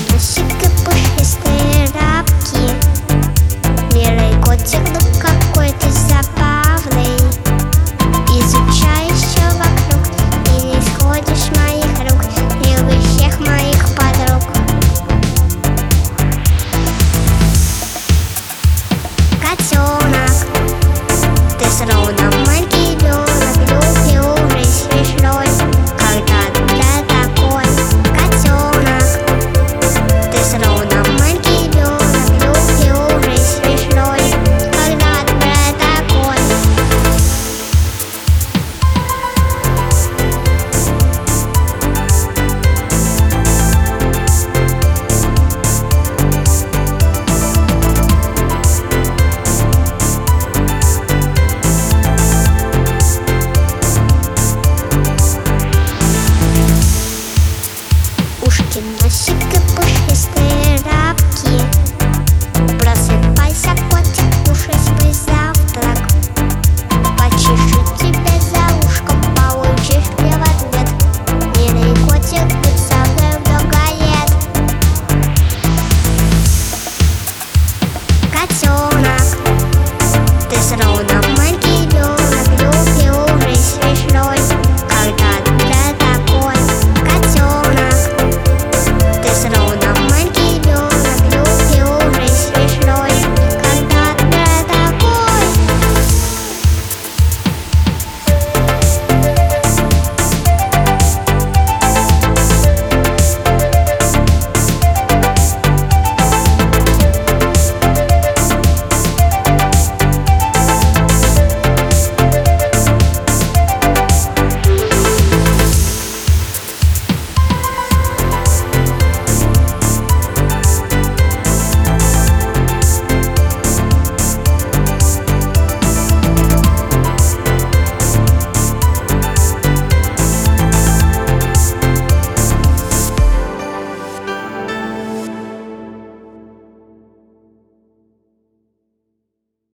She